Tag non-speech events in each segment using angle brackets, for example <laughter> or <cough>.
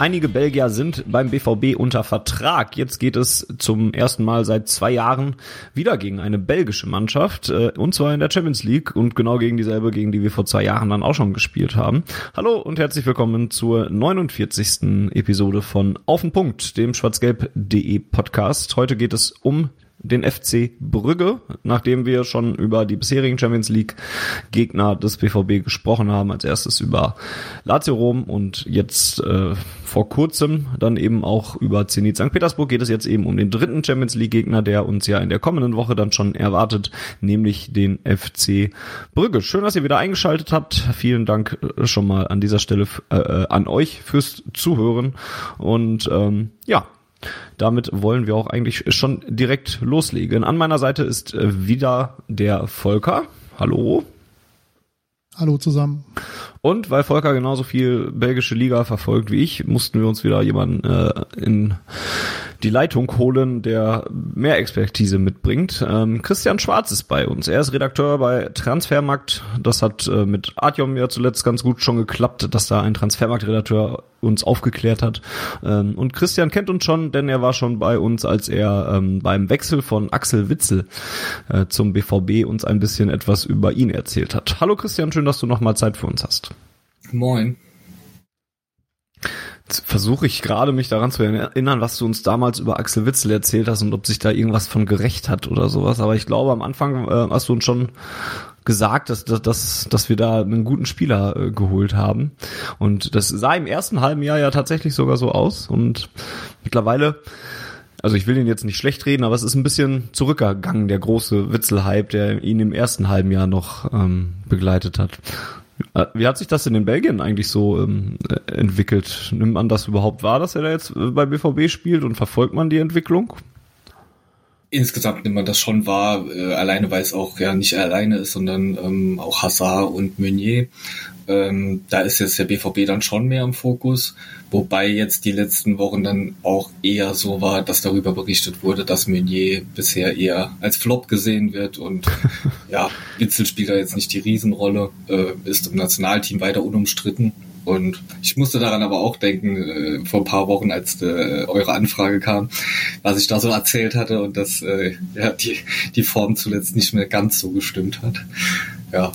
Einige Belgier sind beim BVB unter Vertrag. Jetzt geht es zum ersten Mal seit zwei Jahren wieder gegen eine belgische Mannschaft, äh, und zwar in der Champions League und genau gegen dieselbe, gegen die wir vor zwei Jahren dann auch schon gespielt haben. Hallo und herzlich willkommen zur 49. Episode von Auf den Punkt, dem schwarzgelb.de Podcast. Heute geht es um den FC Brügge, nachdem wir schon über die bisherigen Champions League Gegner des BVB gesprochen haben, als erstes über Lazio Rom und jetzt äh, vor kurzem dann eben auch über Zenit St. Petersburg geht es jetzt eben um den dritten Champions League Gegner, der uns ja in der kommenden Woche dann schon erwartet, nämlich den FC Brügge. Schön, dass ihr wieder eingeschaltet habt. Vielen Dank äh, schon mal an dieser Stelle äh, äh, an euch fürs Zuhören und ähm, ja, damit wollen wir auch eigentlich schon direkt loslegen. An meiner Seite ist äh, wieder der Volker. Hallo. Hallo zusammen. Und weil Volker genauso viel belgische Liga verfolgt wie ich, mussten wir uns wieder jemanden äh, in die Leitung holen, der mehr Expertise mitbringt. Ähm, Christian Schwarz ist bei uns. Er ist Redakteur bei Transfermarkt. Das hat äh, mit Artyom ja zuletzt ganz gut schon geklappt, dass da ein Transfermarkt-Redakteur uns aufgeklärt hat. Ähm, und Christian kennt uns schon, denn er war schon bei uns, als er ähm, beim Wechsel von Axel Witzel äh, zum BVB uns ein bisschen etwas über ihn erzählt hat. Hallo Christian, schön, dass du nochmal Zeit für uns hast. Moin. Versuche ich gerade mich daran zu erinnern, was du uns damals über Axel Witzel erzählt hast und ob sich da irgendwas von gerecht hat oder sowas. Aber ich glaube, am Anfang äh, hast du uns schon gesagt, dass, dass, dass wir da einen guten Spieler äh, geholt haben. Und das sah im ersten halben Jahr ja tatsächlich sogar so aus. Und mittlerweile also ich will ihn jetzt nicht schlecht reden, aber es ist ein bisschen zurückgegangen, der große Witzel-Hype, der ihn im ersten halben Jahr noch ähm, begleitet hat. Äh, wie hat sich das denn in Belgien eigentlich so ähm, entwickelt? Nimmt man das überhaupt wahr, dass er da jetzt äh, bei BVB spielt und verfolgt man die Entwicklung? Insgesamt nimmt man das schon wahr, äh, alleine weil es auch ja nicht alleine ist, sondern ähm, auch Hazard und Meunier. Ähm, da ist jetzt der BVB dann schon mehr im Fokus, wobei jetzt die letzten Wochen dann auch eher so war, dass darüber berichtet wurde, dass Meunier bisher eher als Flop gesehen wird und <laughs> ja, Witzel spielt da jetzt nicht die Riesenrolle, äh, ist im Nationalteam weiter unumstritten und ich musste daran aber auch denken, äh, vor ein paar Wochen, als äh, eure Anfrage kam, was ich da so erzählt hatte und dass äh, ja, die, die Form zuletzt nicht mehr ganz so gestimmt hat. Ja.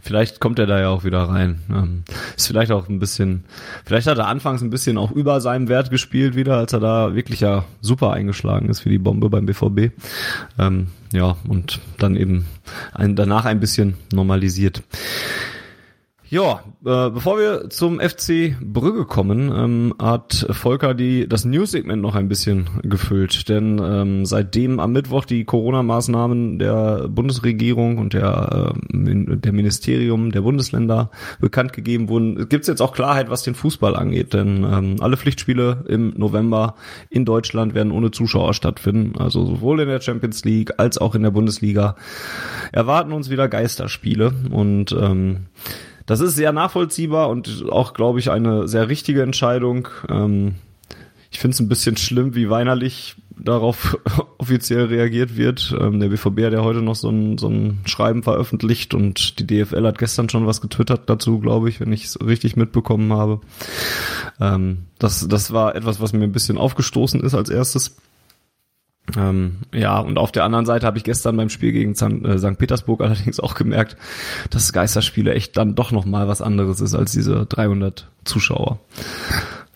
Vielleicht kommt er da ja auch wieder rein. Ähm, ist vielleicht auch ein bisschen, vielleicht hat er anfangs ein bisschen auch über seinem Wert gespielt wieder, als er da wirklich ja super eingeschlagen ist für die Bombe beim BVB. Ähm, ja, und dann eben ein, danach ein bisschen normalisiert. Ja, äh, bevor wir zum FC Brügge kommen, ähm, hat Volker die das News-Segment noch ein bisschen gefüllt. Denn ähm, seitdem am Mittwoch die Corona-Maßnahmen der Bundesregierung und der, äh, der Ministerium der Bundesländer bekannt gegeben wurden, gibt's jetzt auch Klarheit, was den Fußball angeht. Denn ähm, alle Pflichtspiele im November in Deutschland werden ohne Zuschauer stattfinden. Also sowohl in der Champions League als auch in der Bundesliga erwarten uns wieder Geisterspiele. Und ähm, das ist sehr nachvollziehbar und auch, glaube ich, eine sehr richtige Entscheidung. Ähm, ich finde es ein bisschen schlimm, wie weinerlich darauf <laughs> offiziell reagiert wird. Ähm, der BVB hat ja heute noch so ein, so ein Schreiben veröffentlicht und die DFL hat gestern schon was getwittert dazu, glaube ich, wenn ich es richtig mitbekommen habe. Ähm, das, das war etwas, was mir ein bisschen aufgestoßen ist als erstes. Ähm, ja, und auf der anderen Seite habe ich gestern beim Spiel gegen St. Äh, Petersburg <laughs> allerdings auch gemerkt, dass Geisterspiele echt dann doch noch mal was anderes ist als diese 300 Zuschauer.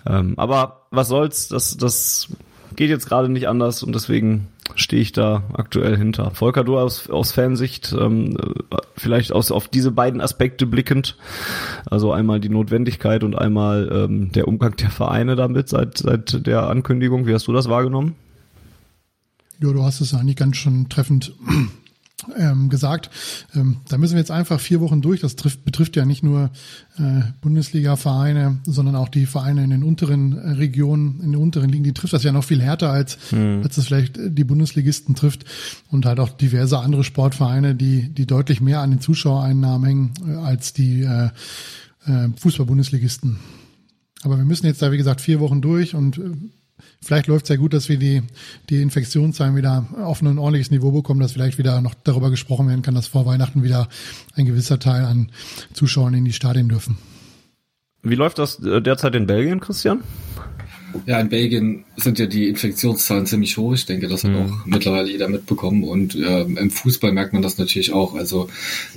Ähm, aber was soll's, das, das geht jetzt gerade nicht anders und deswegen stehe ich da aktuell hinter. Volker, du aus, aus Fansicht, ähm, vielleicht aus, auf diese beiden Aspekte blickend, also einmal die Notwendigkeit und einmal ähm, der Umgang der Vereine damit seit, seit der Ankündigung. Wie hast du das wahrgenommen? Ja, du hast es eigentlich ganz schon treffend <clears throat> ähm, gesagt, ähm, da müssen wir jetzt einfach vier Wochen durch. Das trifft, betrifft ja nicht nur äh, Bundesliga-Vereine, sondern auch die Vereine in den unteren äh, Regionen, in den unteren Ligen. Die trifft das ja noch viel härter, als, mhm. als es vielleicht die Bundesligisten trifft und halt auch diverse andere Sportvereine, die, die deutlich mehr an den Zuschauereinnahmen hängen äh, als die äh, äh, Fußball-Bundesligisten. Aber wir müssen jetzt da, wie gesagt, vier Wochen durch und äh, Vielleicht läuft es ja gut, dass wir die, die Infektionszahlen wieder auf ein ordentliches Niveau bekommen, dass vielleicht wieder noch darüber gesprochen werden kann, dass vor Weihnachten wieder ein gewisser Teil an Zuschauern in die Stadien dürfen. Wie läuft das äh, derzeit in Belgien, Christian? Ja, in Belgien sind ja die Infektionszahlen ziemlich hoch. Ich denke, das hat mhm. auch mittlerweile jeder mitbekommen. Und äh, im Fußball merkt man das natürlich auch. Also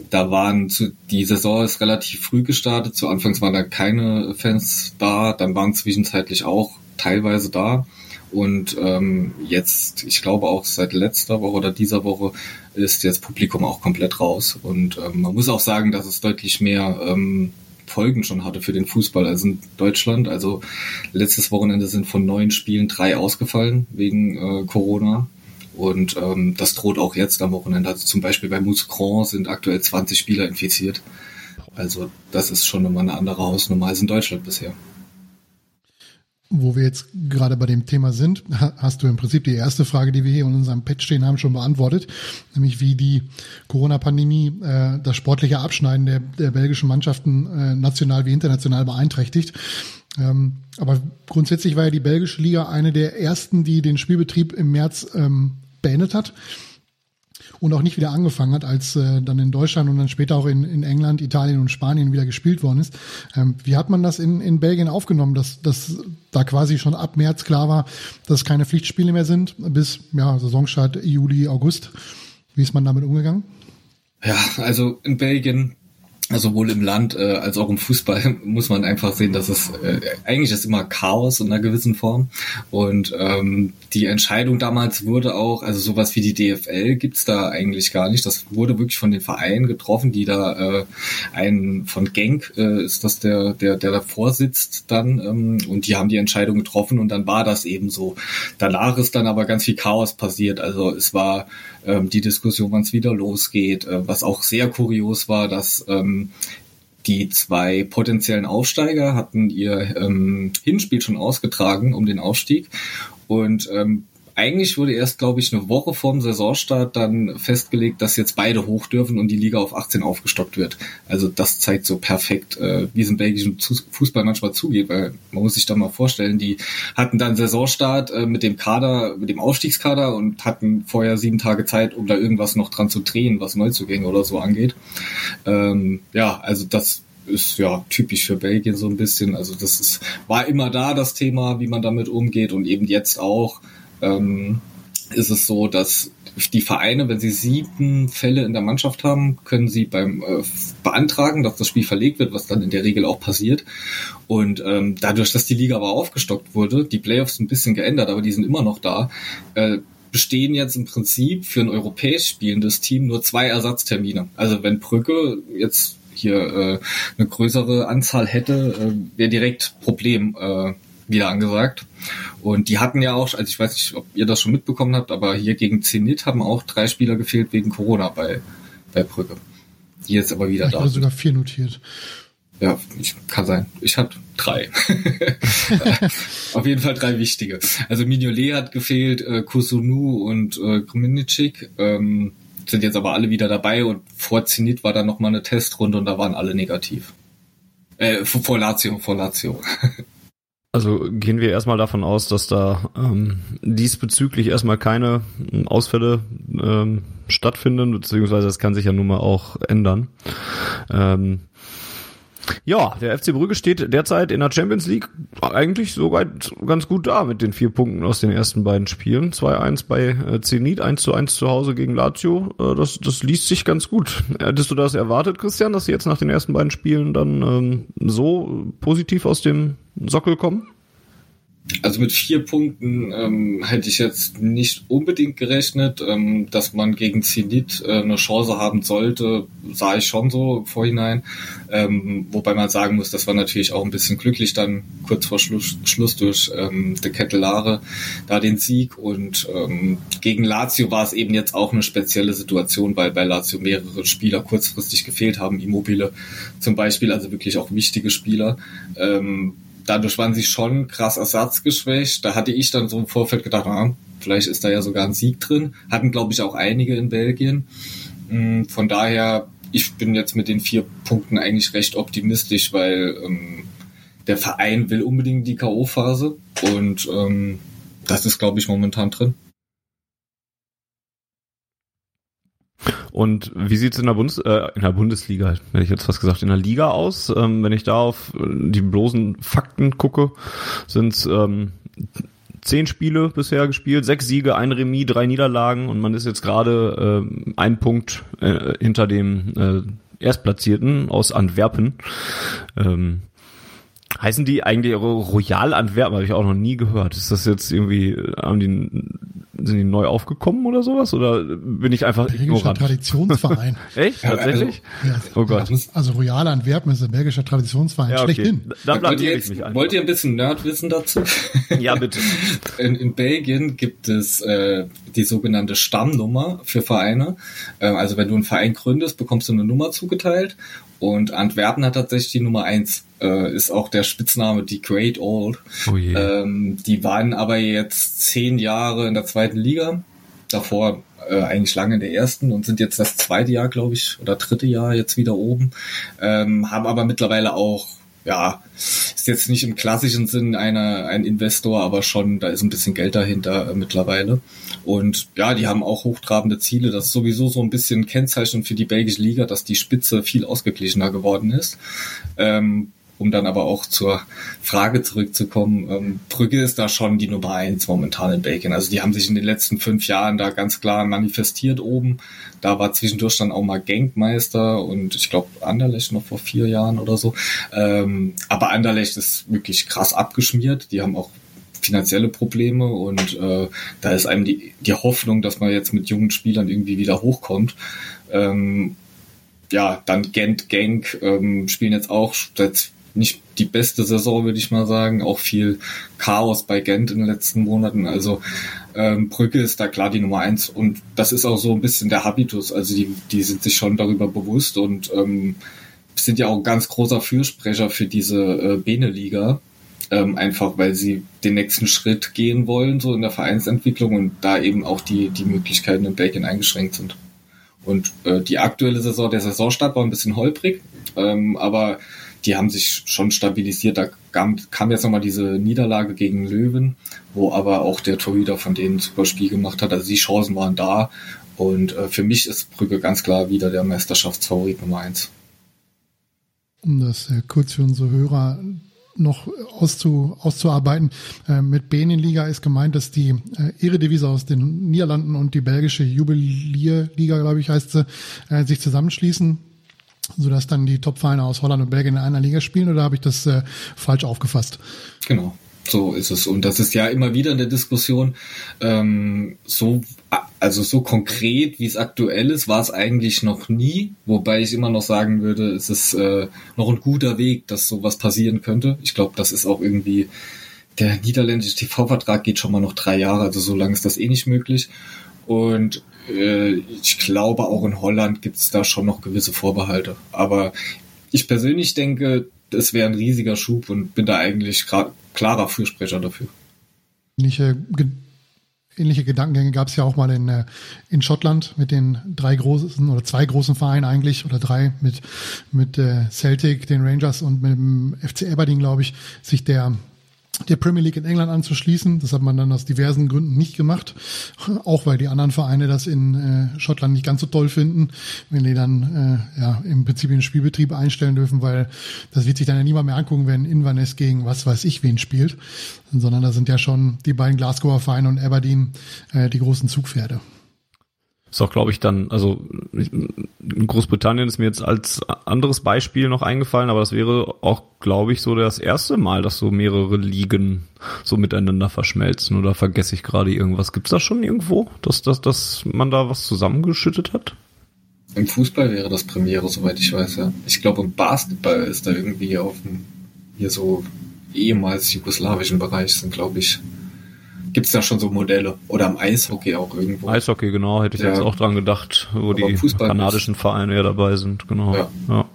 da waren zu, die Saison ist relativ früh gestartet. Zu Anfangs waren da keine Fans da. Dann waren zwischenzeitlich auch teilweise da. Und ähm, jetzt, ich glaube auch seit letzter Woche oder dieser Woche ist jetzt Publikum auch komplett raus. Und ähm, man muss auch sagen, dass es deutlich mehr ähm, Folgen schon hatte für den Fußball als in Deutschland. Also letztes Wochenende sind von neun Spielen drei ausgefallen wegen äh, Corona. Und ähm, das droht auch jetzt am Wochenende. Also zum Beispiel bei Mouscron sind aktuell 20 Spieler infiziert. Also das ist schon immer eine andere Hausnummer als in Deutschland bisher wo wir jetzt gerade bei dem Thema sind, hast du im Prinzip die erste Frage, die wir hier in unserem Patch stehen haben, schon beantwortet, nämlich wie die Corona-Pandemie äh, das sportliche Abschneiden der, der belgischen Mannschaften äh, national wie international beeinträchtigt. Ähm, aber grundsätzlich war ja die belgische Liga eine der ersten, die den Spielbetrieb im März ähm, beendet hat und auch nicht wieder angefangen hat, als äh, dann in Deutschland und dann später auch in, in England, Italien und Spanien wieder gespielt worden ist. Ähm, wie hat man das in, in Belgien aufgenommen, dass, dass da quasi schon ab März klar war, dass es keine Pflichtspiele mehr sind, bis ja, Saisonstart Juli, August? Wie ist man damit umgegangen? Ja, also in Belgien sowohl im Land äh, als auch im Fußball <laughs> muss man einfach sehen, dass es äh, eigentlich ist immer Chaos in einer gewissen Form. Und ähm, die Entscheidung damals wurde auch, also sowas wie die DFL gibt's da eigentlich gar nicht. Das wurde wirklich von den Vereinen getroffen, die da äh, ein von Genk äh, ist das der, der, der davor sitzt dann ähm, und die haben die Entscheidung getroffen und dann war das eben so. Danach ist dann aber ganz viel Chaos passiert. Also es war ähm, die Diskussion, wann es wieder losgeht, äh, was auch sehr kurios war, dass ähm, die zwei potenziellen Aufsteiger hatten ihr ähm, Hinspiel schon ausgetragen um den Aufstieg. Und ähm, eigentlich wurde erst, glaube ich, eine Woche vorm Saisonstart dann festgelegt, dass jetzt beide hoch dürfen und die Liga auf 18 aufgestockt wird. Also das zeigt so perfekt, äh, wie es im belgischen Fußball manchmal zugeht, weil man muss sich da mal vorstellen, die hatten dann Saisonstart äh, mit dem Kader, mit dem Aufstiegskader und hatten vorher sieben Tage Zeit, um da irgendwas noch dran zu drehen, was Neuzugänge oder so angeht. Ähm, ja, also das ist ja typisch für Belgien so ein bisschen. Also das ist, war immer da das Thema, wie man damit umgeht und eben jetzt auch ähm, ist es so, dass die Vereine, wenn sie sieben Fälle in der Mannschaft haben, können sie beim äh, beantragen, dass das Spiel verlegt wird, was dann in der Regel auch passiert. Und ähm, dadurch, dass die Liga aber aufgestockt wurde, die Playoffs ein bisschen geändert, aber die sind immer noch da, äh, bestehen jetzt im Prinzip für ein europäisch spielendes Team nur zwei Ersatztermine. Also wenn Brücke jetzt hier äh, eine größere Anzahl hätte, äh, wäre direkt Problem äh, wieder angesagt. Und die hatten ja auch, also ich weiß nicht, ob ihr das schon mitbekommen habt, aber hier gegen Zenit haben auch drei Spieler gefehlt wegen Corona bei, bei Brügge. Die jetzt aber wieder ich da sind. sogar vier notiert. Ja, ich, kann sein. Ich hatte drei. <laughs> Auf jeden Fall drei wichtige. Also Mignolet hat gefehlt, äh, Kusunu und äh, Kruminicic. Ähm, sind jetzt aber alle wieder dabei und vor Zenit war dann nochmal eine Testrunde und da waren alle negativ. Äh, vor Lazio, vor Lazio. <laughs> Also gehen wir erstmal davon aus, dass da ähm, diesbezüglich erstmal keine Ausfälle ähm, stattfinden, beziehungsweise das kann sich ja nun mal auch ändern. Ähm, ja, der FC Brügge steht derzeit in der Champions League eigentlich sogar ganz gut da mit den vier Punkten aus den ersten beiden Spielen. 2-1 bei äh, Zenit, 1-1 zu Hause gegen Lazio. Äh, das, das liest sich ganz gut. Hättest du das erwartet, Christian, dass sie jetzt nach den ersten beiden Spielen dann ähm, so positiv aus dem Sockel kommen? Also mit vier Punkten ähm, hätte ich jetzt nicht unbedingt gerechnet, ähm, dass man gegen Zenit äh, eine Chance haben sollte, sah ich schon so im Vorhinein. Ähm, wobei man sagen muss, das war natürlich auch ein bisschen glücklich dann kurz vor Schluss, Schluss durch ähm, De Kettelare da den Sieg und ähm, gegen Lazio war es eben jetzt auch eine spezielle Situation, weil bei Lazio mehrere Spieler kurzfristig gefehlt haben, Immobile zum Beispiel, also wirklich auch wichtige Spieler. Ähm, dadurch waren sie schon krass ersatzgeschwächt. Da hatte ich dann so im Vorfeld gedacht, ah, vielleicht ist da ja sogar ein Sieg drin. Hatten, glaube ich, auch einige in Belgien. Mm, von daher, ich bin jetzt mit den vier Punkten eigentlich recht optimistisch, weil ähm, der Verein will unbedingt die K.O.-Phase und ähm, das ist, glaube ich, momentan drin. Und wie sieht's in der Bundes äh, in der Bundesliga, hätte ich jetzt fast gesagt, in der Liga aus? Ähm, wenn ich da auf die bloßen Fakten gucke, sind ähm, zehn Spiele bisher gespielt, sechs Siege, ein Remis, drei Niederlagen und man ist jetzt gerade äh, ein Punkt äh, hinter dem äh, Erstplatzierten aus Antwerpen. Ähm, heißen die eigentlich Royal Antwerpen? Habe ich auch noch nie gehört. Ist das jetzt irgendwie, haben die sind die neu aufgekommen oder sowas? Oder bin ich einfach belgischer ignorant? Traditionsverein. <laughs> Echt? Tatsächlich? ja, oh Gott. Also Royal Antwerpen ist ein belgischer Traditionsverein. Ja, okay. Schlechthin. Da Wollt ihr, ich mich jetzt, wollt ihr ein bisschen Nerdwissen dazu? Ja, bitte. <laughs> In, in Belgien gibt es äh, die sogenannte Stammnummer für Vereine. Ähm, also wenn du einen Verein gründest, bekommst du eine Nummer zugeteilt. Und Antwerpen hat tatsächlich die Nummer eins. Äh, ist auch der Spitzname die Great Old. Oh je. Ähm, die waren aber jetzt zehn Jahre in der zweiten Liga. Davor äh, eigentlich lange in der ersten und sind jetzt das zweite Jahr, glaube ich, oder dritte Jahr jetzt wieder oben. Ähm, haben aber mittlerweile auch ja, ist jetzt nicht im klassischen Sinn einer, ein Investor, aber schon, da ist ein bisschen Geld dahinter äh, mittlerweile. Und ja, die haben auch hochtrabende Ziele. Das ist sowieso so ein bisschen Kennzeichen für die belgische Liga, dass die Spitze viel ausgeglichener geworden ist. Ähm, um dann aber auch zur Frage zurückzukommen, ähm, Brügge ist da schon die Nummer eins momentan in Belgien. Also die haben sich in den letzten fünf Jahren da ganz klar manifestiert oben. Da war zwischendurch dann auch mal Genkmeister und ich glaube Anderlecht noch vor vier Jahren oder so. Ähm, aber Anderlecht ist wirklich krass abgeschmiert. Die haben auch finanzielle Probleme und äh, da ist einem die, die Hoffnung, dass man jetzt mit jungen Spielern irgendwie wieder hochkommt. Ähm, ja, dann Gent, Genk ähm, spielen jetzt auch seit nicht die beste Saison, würde ich mal sagen. Auch viel Chaos bei Gent in den letzten Monaten. Also ähm, Brücke ist da klar die Nummer eins und das ist auch so ein bisschen der Habitus. Also die, die sind sich schon darüber bewusst und ähm, sind ja auch ein ganz großer Fürsprecher für diese äh, Bene-Liga. Ähm, einfach weil sie den nächsten Schritt gehen wollen, so in der Vereinsentwicklung und da eben auch die, die Möglichkeiten in Belgien eingeschränkt sind. Und äh, die aktuelle Saison, der Saisonstart war ein bisschen holprig, ähm, aber die haben sich schon stabilisiert. Da kam, kam jetzt nochmal diese Niederlage gegen Löwen, wo aber auch der Torhüter von denen ein super Spiel gemacht hat. Also die Chancen waren da. Und äh, für mich ist Brügge ganz klar wieder der Meisterschaftsfavorit Nummer eins. Um das äh, kurz für unsere Hörer noch auszu, auszuarbeiten. Äh, mit Benenliga ist gemeint, dass die äh, Eredivisie aus den Niederlanden und die belgische Jubilierliga, glaube ich, heißt sie, äh, sich zusammenschließen sodass dann die Top-Vereine aus Holland und Belgien in einer Liga spielen oder habe ich das äh, falsch aufgefasst? Genau. So ist es. Und das ist ja immer wieder in der Diskussion, ähm, so, also so konkret, wie es aktuell ist, war es eigentlich noch nie. Wobei ich immer noch sagen würde, es ist äh, noch ein guter Weg, dass sowas passieren könnte. Ich glaube, das ist auch irgendwie, der niederländische TV-Vertrag geht schon mal noch drei Jahre, also so lange ist das eh nicht möglich. Und äh, ich glaube, auch in Holland gibt es da schon noch gewisse Vorbehalte. Aber ich persönlich denke, das wäre ein riesiger Schub und bin da eigentlich klarer Fürsprecher dafür. Ähnliche, ähnliche Gedankengänge gab es ja auch mal in, äh, in Schottland mit den drei großen oder zwei großen Vereinen eigentlich oder drei mit, mit äh, Celtic, den Rangers und mit dem FC Aberdeen, glaube ich, sich der der Premier League in England anzuschließen. Das hat man dann aus diversen Gründen nicht gemacht, <laughs> auch weil die anderen Vereine das in äh, Schottland nicht ganz so toll finden, wenn die dann äh, ja im Prinzip den Spielbetrieb einstellen dürfen, weil das wird sich dann ja niemand mehr angucken, wenn Inverness gegen was weiß ich wen spielt, sondern da sind ja schon die beiden Glasgower Vereine und Aberdeen äh, die großen Zugpferde. Ist auch, glaube ich, dann, also in Großbritannien ist mir jetzt als anderes Beispiel noch eingefallen, aber das wäre auch, glaube ich, so das erste Mal, dass so mehrere Ligen so miteinander verschmelzen. Oder vergesse ich gerade irgendwas? Gibt es das schon irgendwo, dass, dass, dass man da was zusammengeschüttet hat? Im Fußball wäre das Premiere, soweit ich weiß, ja. Ich glaube, im Basketball ist da irgendwie auf dem, hier so ehemals jugoslawischen Bereich sind, glaube ich, Gibt es da schon so Modelle? Oder am Eishockey auch irgendwo? Eishockey, genau, hätte ich ja. jetzt auch dran gedacht, wo Aber die kanadischen Vereine ja dabei sind, genau. Ja. ja.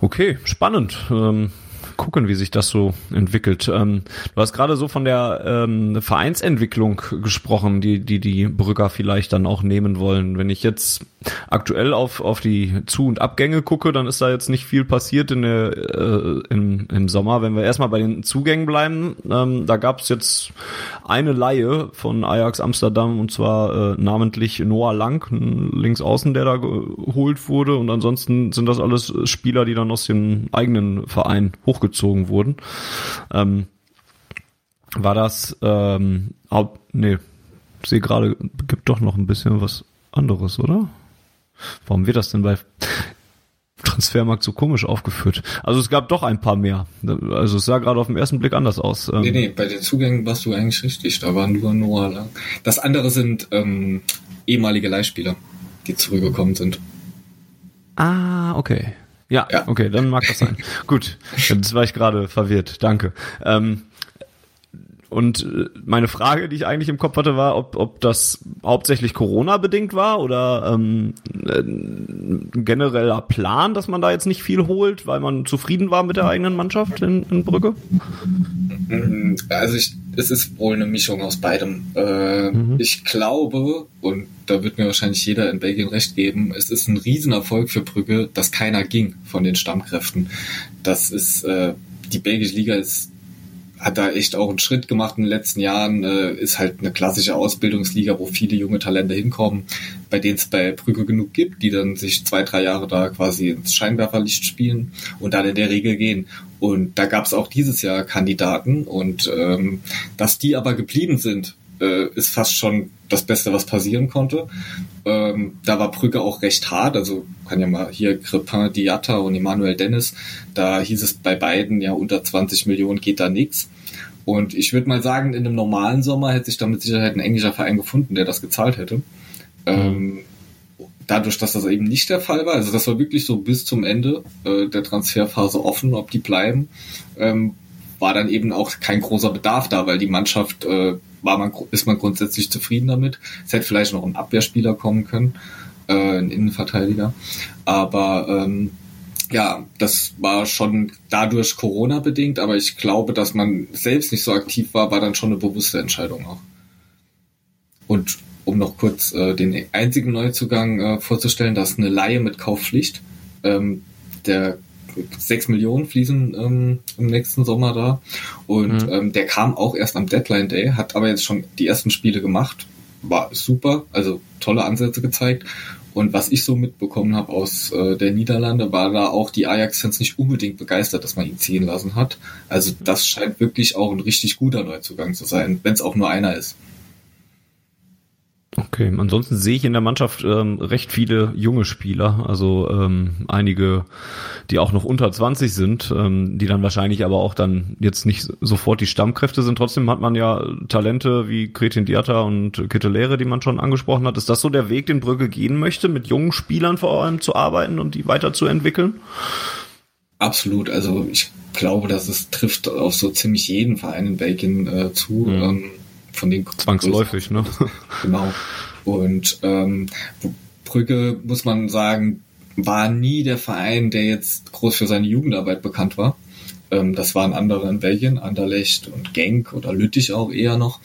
Okay, spannend. Ähm, gucken, wie sich das so entwickelt. Ähm, du hast gerade so von der ähm, Vereinsentwicklung gesprochen, die, die die Brügger vielleicht dann auch nehmen wollen. Wenn ich jetzt aktuell auf, auf die Zu- und Abgänge gucke, dann ist da jetzt nicht viel passiert in der, äh, im, im Sommer. Wenn wir erstmal bei den Zugängen bleiben, ähm, da gab es jetzt eine Laie von Ajax Amsterdam und zwar äh, namentlich Noah Lang, links außen, der da geholt wurde. Und ansonsten sind das alles Spieler, die dann aus dem eigenen Verein hochgezogen hochgezogen wurden. Ähm, war das, ähm, nee, sehe gerade, gibt doch noch ein bisschen was anderes, oder? Warum wird das denn bei Transfermarkt so komisch aufgeführt? Also es gab doch ein paar mehr. Also es sah gerade auf den ersten Blick anders aus. Ähm, nee, nee, bei den Zugängen warst du eigentlich richtig. Da waren nur Noah lang. Das andere sind ähm, ehemalige Leihspieler, die zurückgekommen sind. Ah, okay. Ja, ja, okay, dann mag das sein. <laughs> Gut, jetzt war ich gerade verwirrt. Danke. Ähm, und äh, meine Frage, die ich eigentlich im Kopf hatte, war, ob, ob das hauptsächlich Corona-bedingt war oder ähm, ein äh, genereller Plan, dass man da jetzt nicht viel holt, weil man zufrieden war mit der eigenen Mannschaft in, in Brügge? Also ich, es ist wohl eine Mischung aus beidem. Äh, mhm. Ich glaube, und da wird mir wahrscheinlich jeder in Belgien recht geben, es ist ein Riesenerfolg für Brügge, dass keiner ging von den Stammkräften. Das ist, äh, die belgische Liga ist hat da echt auch einen Schritt gemacht in den letzten Jahren, äh, ist halt eine klassische Ausbildungsliga, wo viele junge Talente hinkommen, bei denen es bei Brügge genug gibt, die dann sich zwei, drei Jahre da quasi ins Scheinwerferlicht spielen und dann in der Regel gehen. Und da gab es auch dieses Jahr Kandidaten und ähm, dass die aber geblieben sind, äh, ist fast schon das Beste, was passieren konnte. Ähm, da war Brügge auch recht hart, also kann ja mal hier Crepin Diatta und Emmanuel Dennis, da hieß es bei beiden ja unter 20 Millionen geht da nichts. Und ich würde mal sagen, in einem normalen Sommer hätte sich da mit Sicherheit ein englischer Verein gefunden, der das gezahlt hätte. Ähm, dadurch, dass das eben nicht der Fall war, also das war wirklich so bis zum Ende äh, der Transferphase offen, ob die bleiben, ähm, war dann eben auch kein großer Bedarf da, weil die Mannschaft äh, war man ist man grundsätzlich zufrieden damit. Es hätte vielleicht noch ein Abwehrspieler kommen können, äh, ein Innenverteidiger, aber ähm, ja, das war schon dadurch Corona bedingt, aber ich glaube, dass man selbst nicht so aktiv war, war dann schon eine bewusste Entscheidung auch. Und um noch kurz äh, den einzigen Neuzugang äh, vorzustellen, das ist eine Laie mit Kaufpflicht. Ähm, der sechs Millionen fließen ähm, im nächsten Sommer da. Und mhm. ähm, der kam auch erst am Deadline Day, hat aber jetzt schon die ersten Spiele gemacht. War super, also tolle Ansätze gezeigt. Und was ich so mitbekommen habe aus äh, der Niederlande, war da auch die Ajax-Fans nicht unbedingt begeistert, dass man ihn ziehen lassen hat. Also das scheint wirklich auch ein richtig guter Neuzugang zu sein, wenn es auch nur einer ist. Okay, ansonsten sehe ich in der Mannschaft ähm, recht viele junge Spieler, also ähm, einige, die auch noch unter 20 sind, ähm, die dann wahrscheinlich aber auch dann jetzt nicht sofort die Stammkräfte sind. Trotzdem hat man ja Talente wie Kretin Diatta und Kittelere, die man schon angesprochen hat. Ist das so der Weg, den Brügge gehen möchte, mit jungen Spielern vor allem zu arbeiten und die weiterzuentwickeln? Absolut, also ich glaube, dass es trifft auf so ziemlich jeden Verein in Belgien äh, zu. Mhm. Ähm, von den zwangsläufig, ne? <laughs> Genau. Und ähm, Brügge muss man sagen, war nie der Verein, der jetzt groß für seine Jugendarbeit bekannt war. Ähm, das waren andere in Belgien, Anderlecht und Genk oder Lüttich auch eher noch.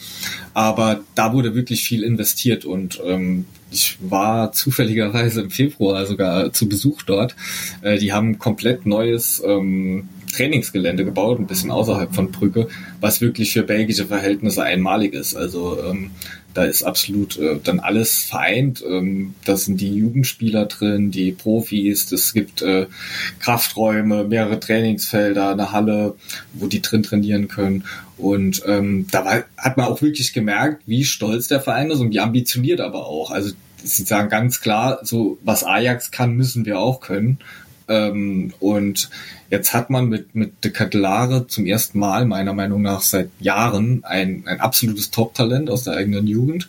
Aber da wurde wirklich viel investiert und ähm, ich war zufälligerweise im Februar sogar zu Besuch dort. Äh, die haben komplett neues ähm, Trainingsgelände gebaut, ein bisschen außerhalb von Brügge, was wirklich für belgische Verhältnisse einmalig ist. Also ähm, da ist absolut äh, dann alles vereint. Ähm, da sind die Jugendspieler drin, die Profis, es gibt äh, Krafträume, mehrere Trainingsfelder, eine Halle, wo die drin trainieren können. Und ähm, da war, hat man auch wirklich gemerkt, wie stolz der Verein ist und wie ambitioniert aber auch. Also sie sagen ganz klar, so was Ajax kann, müssen wir auch können. Ähm, und jetzt hat man mit, mit De Catelare zum ersten Mal, meiner Meinung nach, seit Jahren ein, ein absolutes Top-Talent aus der eigenen Jugend.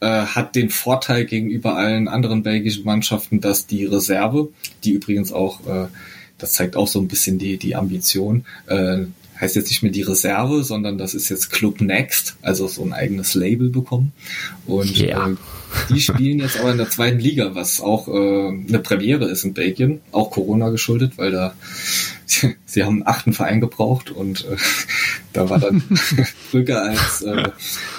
Äh, hat den Vorteil gegenüber allen anderen belgischen Mannschaften, dass die Reserve, die übrigens auch, äh, das zeigt auch so ein bisschen die, die Ambition, äh, heißt jetzt nicht mehr die Reserve, sondern das ist jetzt Club Next, also so ein eigenes Label bekommen. Und yeah. äh, die spielen jetzt aber in der zweiten Liga, was auch äh, eine Premiere ist in Belgien, auch Corona geschuldet, weil da <laughs> sie haben einen achten Verein gebraucht und äh, da war dann <laughs> Brügge als, äh,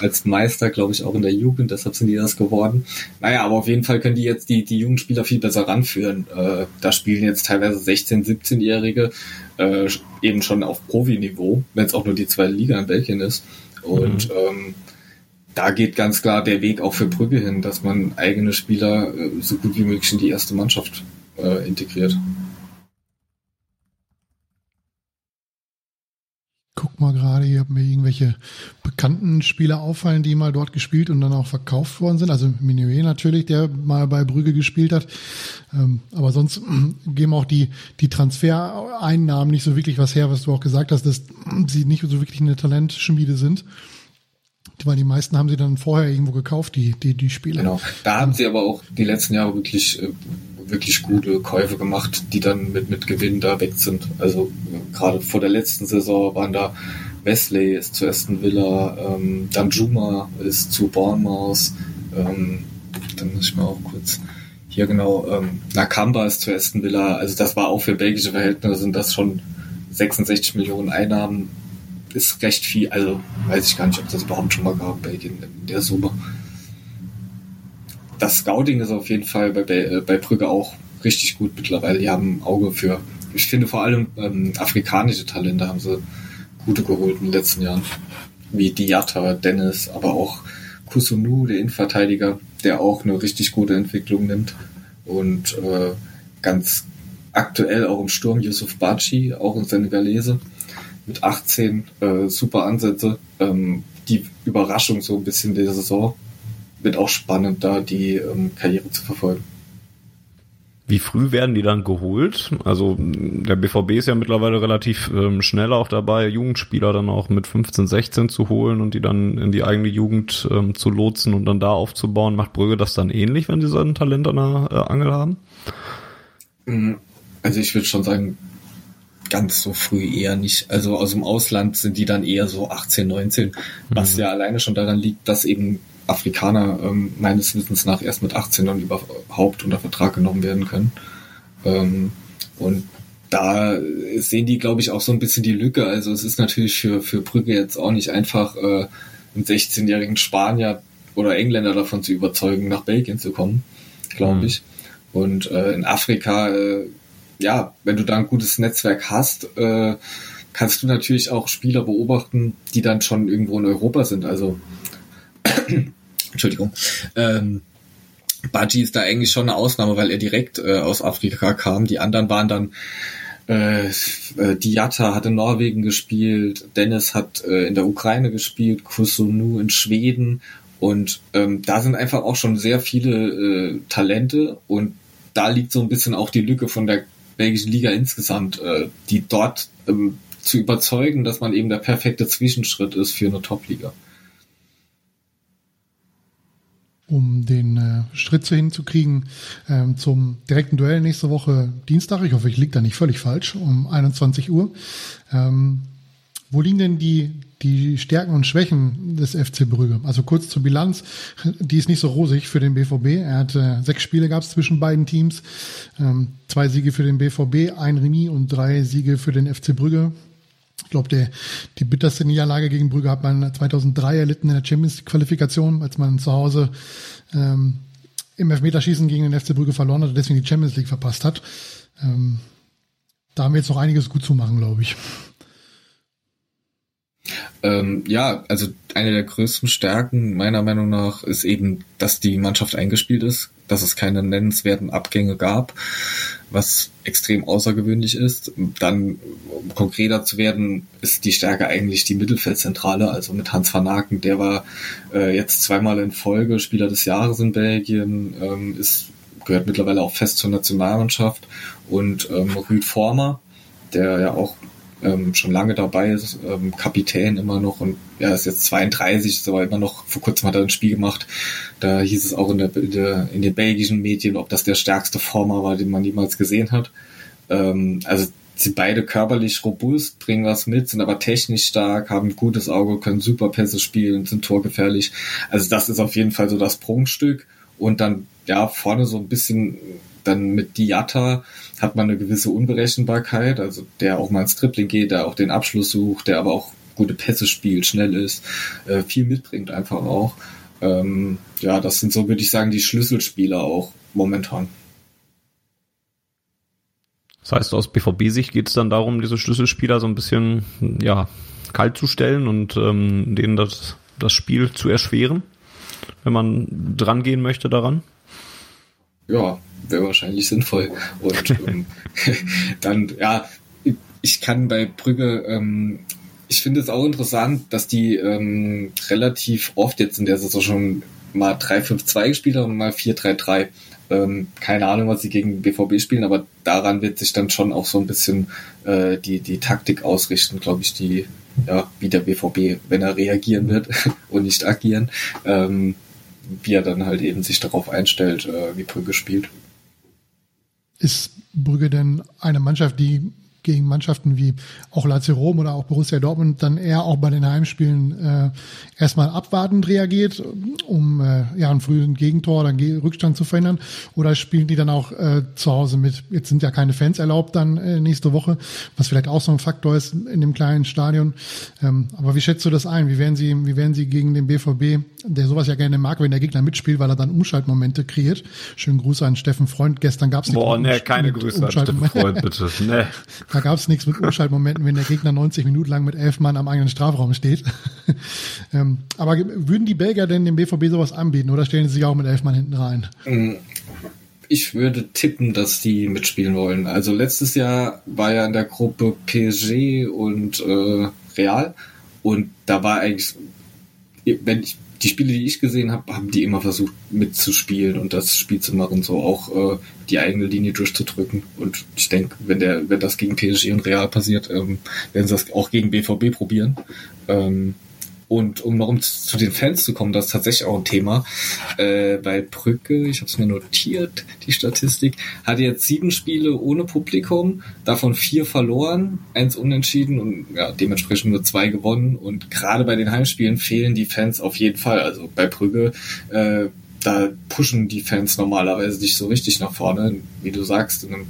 als Meister, glaube ich, auch in der Jugend, deshalb sind die das geworden. Naja, aber auf jeden Fall können die jetzt die, die Jugendspieler viel besser ranführen. Äh, da spielen jetzt teilweise 16-, 17-Jährige äh, eben schon auf Profi-Niveau, wenn es auch nur die zweite Liga in Belgien ist. Und mhm. ähm, da geht ganz klar der Weg auch für Brügge hin, dass man eigene Spieler äh, so gut wie möglich in die erste Mannschaft äh, integriert. Guck mal gerade, hier haben mir irgendwelche bekannten Spieler auffallen, die mal dort gespielt und dann auch verkauft worden sind. Also Minuet natürlich, der mal bei Brügge gespielt hat. Ähm, aber sonst <clears throat> geben auch die, die Transfereinnahmen nicht so wirklich was her, was du auch gesagt hast, dass <clears throat> sie nicht so wirklich eine Talentschmiede sind weil die meisten haben sie dann vorher irgendwo gekauft, die, die, die Spiele. Genau. Da haben sie aber auch die letzten Jahre wirklich, äh, wirklich gute Käufe gemacht, die dann mit, mit Gewinn da weg sind. Also gerade vor der letzten Saison waren da Wesley ist zu Aston Villa, ähm, dann Juma ist zu Bournemouth, ähm, dann muss ich mal auch kurz hier genau, ähm, Nakamba ist zu Aston Villa, also das war auch für belgische Verhältnisse sind das schon 66 Millionen Einnahmen ist recht viel. Also weiß ich gar nicht, ob das überhaupt schon mal gab, Belgien in der Summe. Das Scouting ist auf jeden Fall bei, äh, bei Brügge auch richtig gut mittlerweile. Die haben ein Auge für, ich finde vor allem ähm, afrikanische Talente haben sie gute geholt in den letzten Jahren. Wie Diatta, Dennis, aber auch Kusunu, der Innenverteidiger, der auch eine richtig gute Entwicklung nimmt. Und äh, ganz aktuell auch im Sturm Yusuf Baci, auch in Senegalese mit 18 äh, super Ansätze. Ähm, die Überraschung so ein bisschen der Saison wird auch spannend, da die ähm, Karriere zu verfolgen. Wie früh werden die dann geholt? Also der BVB ist ja mittlerweile relativ ähm, schnell auch dabei, Jugendspieler dann auch mit 15, 16 zu holen und die dann in die eigene Jugend ähm, zu lotsen und dann da aufzubauen. Macht Brügge das dann ähnlich, wenn sie so ein Talent an der äh, Angel haben? Mhm. Also ich würde schon sagen, ganz so früh eher nicht. Also aus dem Ausland sind die dann eher so 18, 19, was mhm. ja alleine schon daran liegt, dass eben Afrikaner ähm, meines Wissens nach erst mit 18 dann überhaupt unter Vertrag genommen werden können. Ähm, und da sehen die, glaube ich, auch so ein bisschen die Lücke. Also es ist natürlich für, für Brügge jetzt auch nicht einfach, äh, einen 16-jährigen Spanier oder Engländer davon zu überzeugen, nach Belgien zu kommen, glaube mhm. ich. Und äh, in Afrika äh, ja, wenn du da ein gutes Netzwerk hast, äh, kannst du natürlich auch Spieler beobachten, die dann schon irgendwo in Europa sind. Also, Entschuldigung. Ähm, Baji ist da eigentlich schon eine Ausnahme, weil er direkt äh, aus Afrika kam. Die anderen waren dann äh, äh, Diatta hat in Norwegen gespielt, Dennis hat äh, in der Ukraine gespielt, Kusunu in Schweden und ähm, da sind einfach auch schon sehr viele äh, Talente und da liegt so ein bisschen auch die Lücke von der belgischen Liga insgesamt, äh, die dort ähm, zu überzeugen, dass man eben der perfekte Zwischenschritt ist für eine Top-Liga. Um den äh, Schritt hinzukriegen ähm, zum direkten Duell nächste Woche Dienstag, ich hoffe, ich liege da nicht völlig falsch, um 21 Uhr. Ähm, wo liegen denn die, die Stärken und Schwächen des FC Brügge? Also kurz zur Bilanz, die ist nicht so rosig für den BVB. Er hat äh, sechs Spiele gab es zwischen beiden Teams, ähm, zwei Siege für den BVB, ein Remis und drei Siege für den FC Brügge. Ich glaube, die bitterste Niederlage gegen Brügge hat man 2003 erlitten in der Champions Qualifikation, als man zu Hause ähm, im Elfmeterschießen gegen den FC Brügge verloren hat und deswegen die Champions League verpasst hat. Ähm, da haben wir jetzt noch einiges gut zu machen, glaube ich. Ähm, ja, also eine der größten Stärken meiner Meinung nach ist eben, dass die Mannschaft eingespielt ist. Dass es keine nennenswerten Abgänge gab, was extrem außergewöhnlich ist. Dann, um konkreter zu werden, ist die Stärke eigentlich die Mittelfeldzentrale, also mit Hans van Aken, der war äh, jetzt zweimal in Folge Spieler des Jahres in Belgien, ähm, ist gehört mittlerweile auch fest zur Nationalmannschaft und ähm, Rüd Former, der ja auch ähm, schon lange dabei ist, ähm, Kapitän immer noch und er ist jetzt 32, ist aber immer noch, vor kurzem hat er ein Spiel gemacht, da hieß es auch in, der, in, der, in den belgischen Medien, ob das der stärkste Former war, den man jemals gesehen hat. Ähm, also sie beide körperlich robust, bringen was mit, sind aber technisch stark, haben ein gutes Auge, können super Pässe spielen, sind torgefährlich. Also das ist auf jeden Fall so das Prunkstück. Und dann, ja, vorne so ein bisschen dann mit Diatta hat man eine gewisse Unberechenbarkeit, also der auch mal ins Tripling geht, der auch den Abschluss sucht, der aber auch gute Pässe spielt, schnell ist, äh, viel mitbringt einfach auch. Ähm, ja, das sind so, würde ich sagen, die Schlüsselspieler auch momentan. Das heißt, aus BVB-Sicht geht es dann darum, diese Schlüsselspieler so ein bisschen ja, kalt zu stellen und ähm, denen das, das Spiel zu erschweren, wenn man dran gehen möchte daran? Ja, wäre wahrscheinlich sinnvoll. Und <laughs> ähm, <laughs> dann, ja, ich kann bei Brügge, ähm, ich finde es auch interessant, dass die ähm, relativ oft jetzt in der Saison schon mal 3-5-2 gespielt haben und mal 4-3-3. Ähm, keine Ahnung, was sie gegen BVB spielen, aber daran wird sich dann schon auch so ein bisschen äh, die, die Taktik ausrichten, glaube ich, die, ja, wie der BVB, wenn er reagieren wird <laughs> und nicht agieren, ähm, wie er dann halt eben sich darauf einstellt, äh, wie Brügge spielt. Ist Brügge denn eine Mannschaft, die gegen Mannschaften wie auch Lazio Rom oder auch Borussia Dortmund dann eher auch bei den Heimspielen äh, erstmal abwartend reagiert, um äh, ja einen frühen Gegentor oder einen Rückstand zu verhindern? Oder spielen die dann auch äh, zu Hause mit? Jetzt sind ja keine Fans erlaubt dann äh, nächste Woche, was vielleicht auch so ein Faktor ist in dem kleinen Stadion. Ähm, aber wie schätzt du das ein? Wie werden sie, wie werden sie gegen den BVB, der sowas ja gerne mag, wenn der Gegner mitspielt, weil er dann Umschaltmomente kreiert? Schönen Gruß an Steffen Freund. Gestern gab es Boah, nee, keine Grüße an Steffen Freund, bitte. Nee. <laughs> Da gab es nichts mit Umschaltmomenten, wenn der Gegner 90 Minuten lang mit elf Mann am eigenen Strafraum steht. <laughs> ähm, aber würden die Belgier denn dem BVB sowas anbieten oder stellen sie sich auch mit elf Mann hinten rein? Mm, ich würde tippen, dass die mitspielen wollen. Also letztes Jahr war ja in der Gruppe PSG und äh, Real und da war eigentlich, wenn ich die Spiele, die ich gesehen habe, haben die immer versucht mitzuspielen und das Spiel zu machen, so auch äh, die eigene Linie durchzudrücken. Und ich denke, wenn der, wenn das gegen PSG und Real passiert, ähm, werden sie das auch gegen BVB probieren. Ähm, und um noch zu den Fans zu kommen, das ist tatsächlich auch ein Thema. Äh, bei Brücke, ich habe es mir notiert, die Statistik, hat jetzt sieben Spiele ohne Publikum, davon vier verloren, eins unentschieden und ja, dementsprechend nur zwei gewonnen. Und gerade bei den Heimspielen fehlen die Fans auf jeden Fall. Also bei Brügge, äh, da pushen die Fans normalerweise nicht so richtig nach vorne, wie du sagst, in einem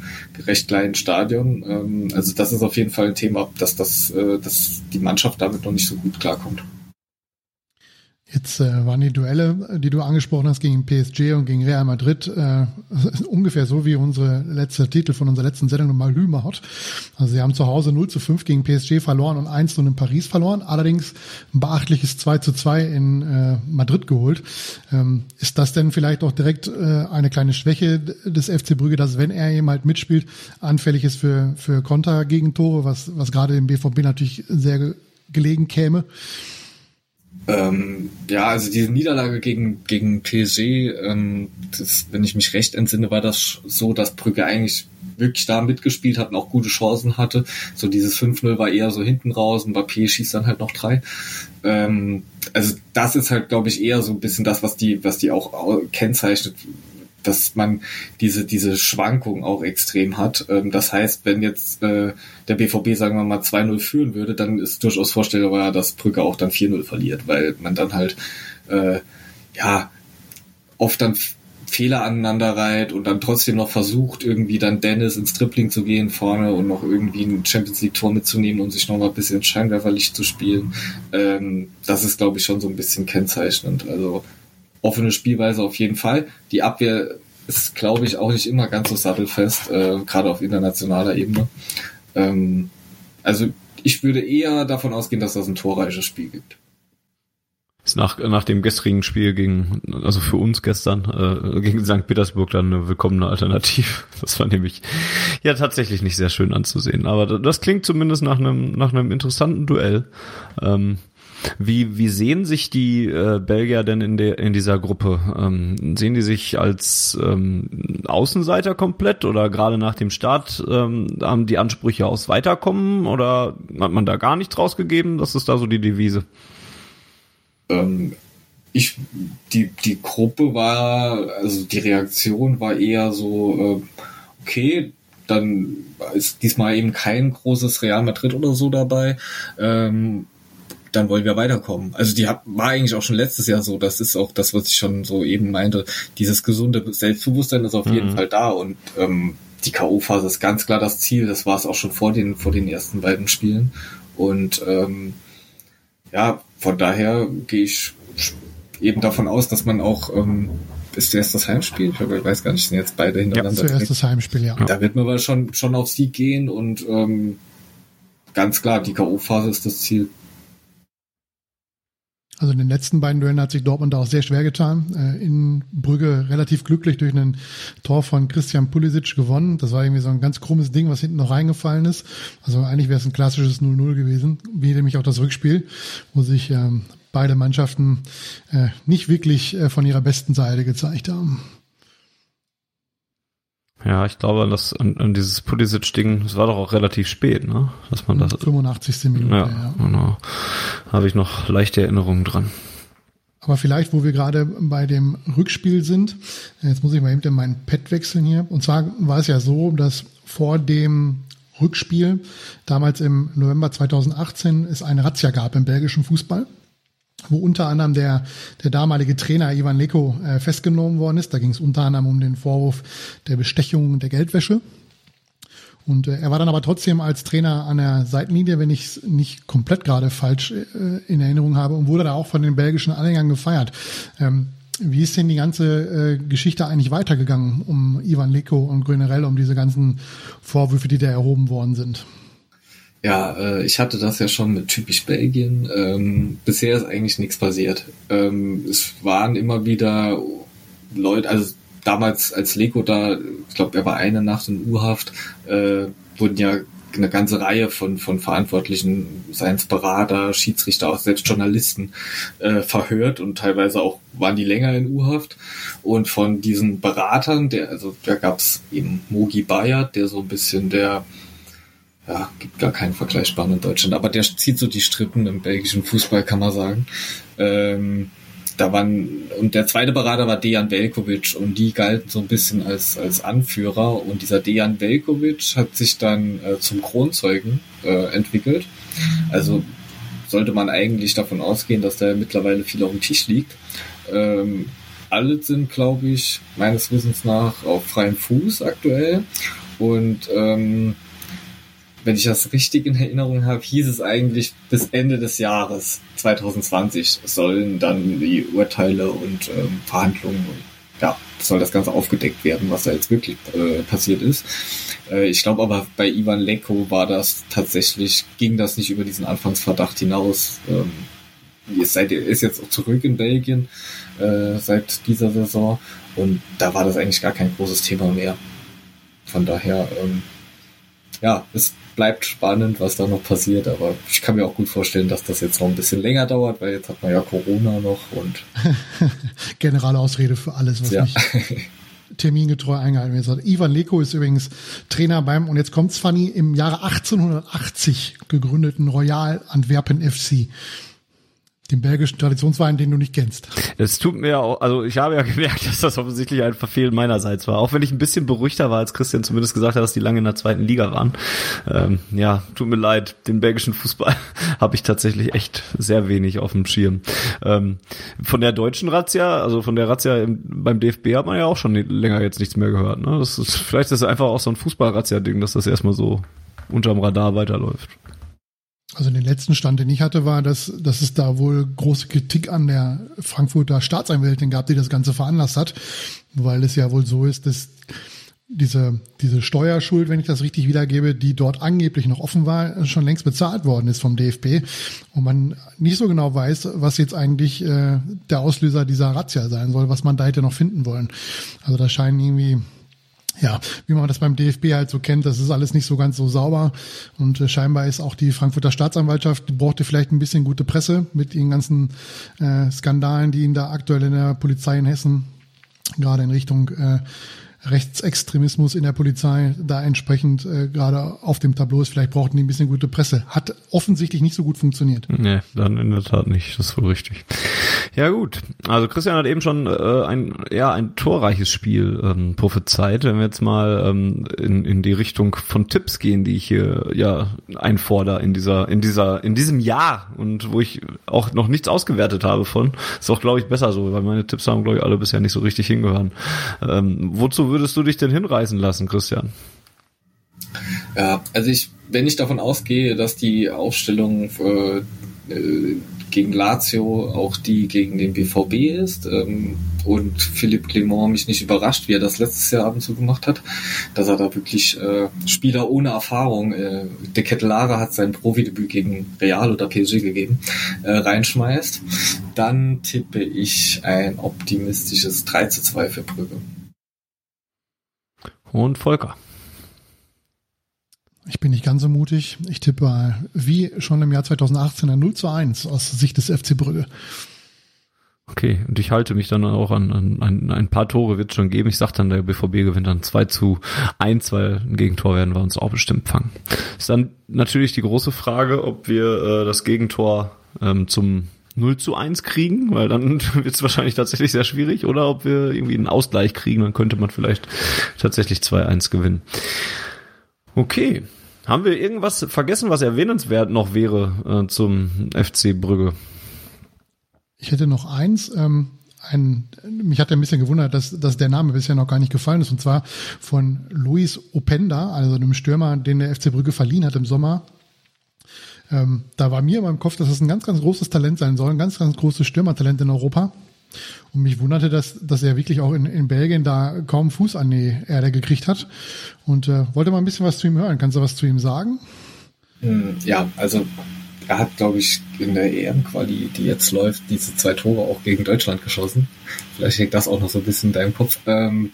recht kleinen Stadion. Ähm, also das ist auf jeden Fall ein Thema, dass das, äh, dass die Mannschaft damit noch nicht so gut klarkommt. Jetzt äh, waren die Duelle, die du angesprochen hast, gegen PSG und gegen Real Madrid äh, <laughs> ungefähr so wie unsere letzte Titel von unserer letzten Sendung Malü macht. Also sie haben zu Hause 0 zu 5 gegen PSG verloren und 1 zu in Paris verloren, allerdings ein beachtliches 2 zu 2 in äh, Madrid geholt. Ähm, ist das denn vielleicht auch direkt äh, eine kleine Schwäche des FC Brügge, dass wenn er eben halt mitspielt, anfällig ist für, für Konter-Gegentore, was, was gerade dem BVB natürlich sehr gelegen käme? Ähm, ja, also diese Niederlage gegen, gegen PSG, ähm, das, wenn ich mich recht entsinne, war das so, dass Brügge eigentlich wirklich da mitgespielt hat und auch gute Chancen hatte. So dieses 5-0 war eher so hinten raus und Mbappé schießt dann halt noch drei. Ähm, also das ist halt, glaube ich, eher so ein bisschen das, was die, was die auch kennzeichnet, dass man diese, diese Schwankung auch extrem hat. Ähm, das heißt, wenn jetzt äh, der BVB, sagen wir mal, 2-0 führen würde, dann ist durchaus vorstellbar, dass Brücke auch dann 4-0 verliert, weil man dann halt äh, ja oft dann Fehler aneinander reiht und dann trotzdem noch versucht, irgendwie dann Dennis ins Tripling zu gehen vorne und noch irgendwie ein Champions League Tor mitzunehmen und sich noch mal ein bisschen Scheinwerferlicht zu spielen. Ähm, das ist, glaube ich, schon so ein bisschen kennzeichnend. Also offene Spielweise auf jeden Fall. Die Abwehr ist, glaube ich, auch nicht immer ganz so sattelfest, äh, gerade auf internationaler Ebene. Ähm, also ich würde eher davon ausgehen, dass das ein torreiches Spiel gibt. nach, nach dem gestrigen Spiel gegen, also für uns gestern, äh, gegen St. Petersburg dann eine willkommene Alternative. Das war nämlich ja tatsächlich nicht sehr schön anzusehen. Aber das klingt zumindest nach einem, nach einem interessanten Duell. Ähm, wie, wie sehen sich die äh, Belgier denn in, der in dieser Gruppe? Ähm, sehen die sich als ähm, Außenseiter komplett oder gerade nach dem Start ähm, haben die Ansprüche aus Weiterkommen oder hat man da gar nichts rausgegeben? Was ist da so die Devise? Ähm, ich, die, die Gruppe war, also die Reaktion war eher so, äh, okay, dann ist diesmal eben kein großes Real Madrid oder so dabei. Ähm, dann wollen wir weiterkommen. Also die hat, war eigentlich auch schon letztes Jahr so. Das ist auch das, was ich schon so eben meinte. Dieses gesunde Selbstbewusstsein ist auf mhm. jeden Fall da und ähm, die K.O.-Phase ist ganz klar das Ziel. Das war es auch schon vor den vor den ersten beiden Spielen. Und ähm, ja, von daher gehe ich eben davon aus, dass man auch ähm, ist zuerst das Heimspiel? Ich weiß gar nicht, sind jetzt beide hintereinander. Ja, zuerst das Heimspiel, ja. Da wird man aber schon, schon auf Sieg gehen und ähm, ganz klar, die K.O.-Phase ist das Ziel. Also in den letzten beiden Duellen hat sich Dortmund auch sehr schwer getan. Äh, in Brügge relativ glücklich durch ein Tor von Christian Pulisic gewonnen. Das war irgendwie so ein ganz krummes Ding, was hinten noch reingefallen ist. Also eigentlich wäre es ein klassisches 0-0 gewesen, wie nämlich auch das Rückspiel, wo sich ähm, beide Mannschaften äh, nicht wirklich äh, von ihrer besten Seite gezeigt haben. Ja, ich glaube, dass an, an dieses Pulisic-Ding, das war doch auch relativ spät, ne? Dass man das. 85. Minute, ja. ja. Genau. Habe ich noch leichte Erinnerungen dran. Aber vielleicht, wo wir gerade bei dem Rückspiel sind, jetzt muss ich mal eben in meinen Pad wechseln hier. Und zwar war es ja so, dass vor dem Rückspiel, damals im November 2018, es eine Razzia gab im belgischen Fußball wo unter anderem der, der damalige Trainer Ivan Leko äh, festgenommen worden ist. Da ging es unter anderem um den Vorwurf der Bestechung der Geldwäsche. Und äh, er war dann aber trotzdem als Trainer an der Seitenlinie, wenn ich es nicht komplett gerade falsch äh, in Erinnerung habe, und wurde da auch von den belgischen Anhängern gefeiert. Ähm, wie ist denn die ganze äh, Geschichte eigentlich weitergegangen um Ivan Leko und generell um diese ganzen Vorwürfe, die da erhoben worden sind? Ja, äh, ich hatte das ja schon mit typisch Belgien. Ähm, bisher ist eigentlich nichts passiert. Ähm, es waren immer wieder Leute, also damals als Leko da, ich glaube, er war eine Nacht in U-Haft, äh, wurden ja eine ganze Reihe von, von Verantwortlichen, seien es Berater, Schiedsrichter, auch selbst Journalisten, äh, verhört und teilweise auch waren die länger in U-Haft. Und von diesen Beratern, der, also da gab's eben Mogi Bayert, der so ein bisschen der ja, gibt gar keinen vergleichbaren in Deutschland, aber der zieht so die Strippen im belgischen Fußball, kann man sagen. Ähm, da waren, und der zweite Berater war Dejan Velkovic und die galten so ein bisschen als, als Anführer und dieser Dejan Velkovic hat sich dann äh, zum Kronzeugen äh, entwickelt. Also sollte man eigentlich davon ausgehen, dass da mittlerweile viel auf dem Tisch liegt. Ähm, alle sind, glaube ich, meines Wissens nach auf freiem Fuß aktuell und ähm, wenn ich das richtig in Erinnerung habe, hieß es eigentlich bis Ende des Jahres 2020 sollen dann die Urteile und ähm, Verhandlungen, ja, soll das Ganze aufgedeckt werden, was da jetzt wirklich äh, passiert ist. Äh, ich glaube aber bei Ivan Leko war das tatsächlich, ging das nicht über diesen Anfangsverdacht hinaus. Ähm, ist, seit, ist jetzt auch zurück in Belgien äh, seit dieser Saison und da war das eigentlich gar kein großes Thema mehr. Von daher, ähm, ja, es bleibt spannend, was da noch passiert, aber ich kann mir auch gut vorstellen, dass das jetzt noch ein bisschen länger dauert, weil jetzt hat man ja Corona noch und <laughs> Generalausrede für alles, was ja. nicht <laughs> termingetreu eingehalten wird. Ivan Leko ist übrigens Trainer beim, und jetzt kommt's Fanny, im Jahre 1880 gegründeten Royal Antwerpen FC den belgischen Traditionswein, den du nicht kennst. Es tut mir auch, also ich habe ja <laughs> gemerkt, dass das offensichtlich ein Verfehlen meinerseits war. Auch wenn ich ein bisschen beruhigter war, als Christian zumindest gesagt hat, dass die lange in der zweiten Liga waren. Ähm, ja, tut mir leid, den belgischen Fußball <laughs> habe ich tatsächlich echt sehr wenig auf dem Schirm. Ähm, von der deutschen Razzia, also von der Razzia im, beim DFB hat man ja auch schon länger jetzt nichts mehr gehört. Ne? Das ist, vielleicht ist es einfach auch so ein Fußball-Razzia-Ding, dass das erstmal so unterm Radar weiterläuft. Also den letzten Stand, den ich hatte, war, dass, dass es da wohl große Kritik an der Frankfurter Staatsanwältin gab, die das Ganze veranlasst hat, weil es ja wohl so ist, dass diese, diese Steuerschuld, wenn ich das richtig wiedergebe, die dort angeblich noch offen war, schon längst bezahlt worden ist vom DFB und man nicht so genau weiß, was jetzt eigentlich äh, der Auslöser dieser Razzia sein soll, was man da hätte noch finden wollen. Also da scheinen irgendwie ja, wie man das beim DFB halt so kennt, das ist alles nicht so ganz so sauber. Und äh, scheinbar ist auch die Frankfurter Staatsanwaltschaft, die brauchte vielleicht ein bisschen gute Presse mit den ganzen äh, Skandalen, die ihn da aktuell in der Polizei in Hessen gerade in Richtung äh, Rechtsextremismus in der Polizei da entsprechend äh, gerade auf dem Tableau ist. Vielleicht brauchten die ein bisschen gute Presse. Hat offensichtlich nicht so gut funktioniert. Nee, dann in der Tat nicht. Das ist wohl richtig. Ja gut, also Christian hat eben schon äh, ein ja ein torreiches Spiel ähm, prophezeit. Wenn wir jetzt mal ähm, in, in die Richtung von Tipps gehen, die ich hier ja einfordere in dieser in dieser in diesem Jahr und wo ich auch noch nichts ausgewertet habe von, ist auch glaube ich besser so, weil meine Tipps haben glaube ich alle bisher nicht so richtig hingehören. Ähm, wozu würdest du dich denn hinreißen lassen, Christian? Ja, also ich, wenn ich davon ausgehe, dass die Aufstellung äh, äh, gegen Lazio auch die gegen den BVB ist ähm, und Philipp Clement mich nicht überrascht, wie er das letztes Jahr ab und zu gemacht hat, dass er da wirklich äh, Spieler ohne Erfahrung, äh, De Kettelare hat sein Profidebüt gegen Real oder PSG gegeben, äh, reinschmeißt, dann tippe ich ein optimistisches 3 zu 2 für Brügge. Und Volker. Ich bin nicht ganz so mutig. Ich tippe wie schon im Jahr 2018 ein 0 zu 1 aus Sicht des FC Brügge. Okay, und ich halte mich dann auch an, an, an ein paar Tore wird es schon geben. Ich sag dann, der BVB gewinnt dann 2 zu 1, weil ein Gegentor werden wir uns auch bestimmt fangen. Ist dann natürlich die große Frage, ob wir äh, das Gegentor ähm, zum 0 zu 1 kriegen, weil dann <laughs> wird es wahrscheinlich tatsächlich sehr schwierig, oder ob wir irgendwie einen Ausgleich kriegen, dann könnte man vielleicht tatsächlich 2-1 gewinnen. Okay. Haben wir irgendwas vergessen, was erwähnenswert noch wäre äh, zum FC Brügge? Ich hätte noch eins. Ähm, ein, mich hat ein bisschen gewundert, dass, dass der Name bisher noch gar nicht gefallen ist, und zwar von Luis Openda, also einem Stürmer, den der FC Brügge verliehen hat im Sommer. Ähm, da war mir in meinem Kopf, dass das ein ganz, ganz großes Talent sein soll, ein ganz, ganz großes Stürmertalent in Europa. Und mich wunderte, dass, dass er wirklich auch in, in Belgien da kaum Fuß an die Erde gekriegt hat. Und äh, wollte mal ein bisschen was zu ihm hören. Kannst du was zu ihm sagen? Hm, ja, also er hat, glaube ich, in der EM-Quali, die jetzt läuft, diese zwei Tore auch gegen Deutschland geschossen. Vielleicht hängt das auch noch so ein bisschen in deinem Kopf. Ähm,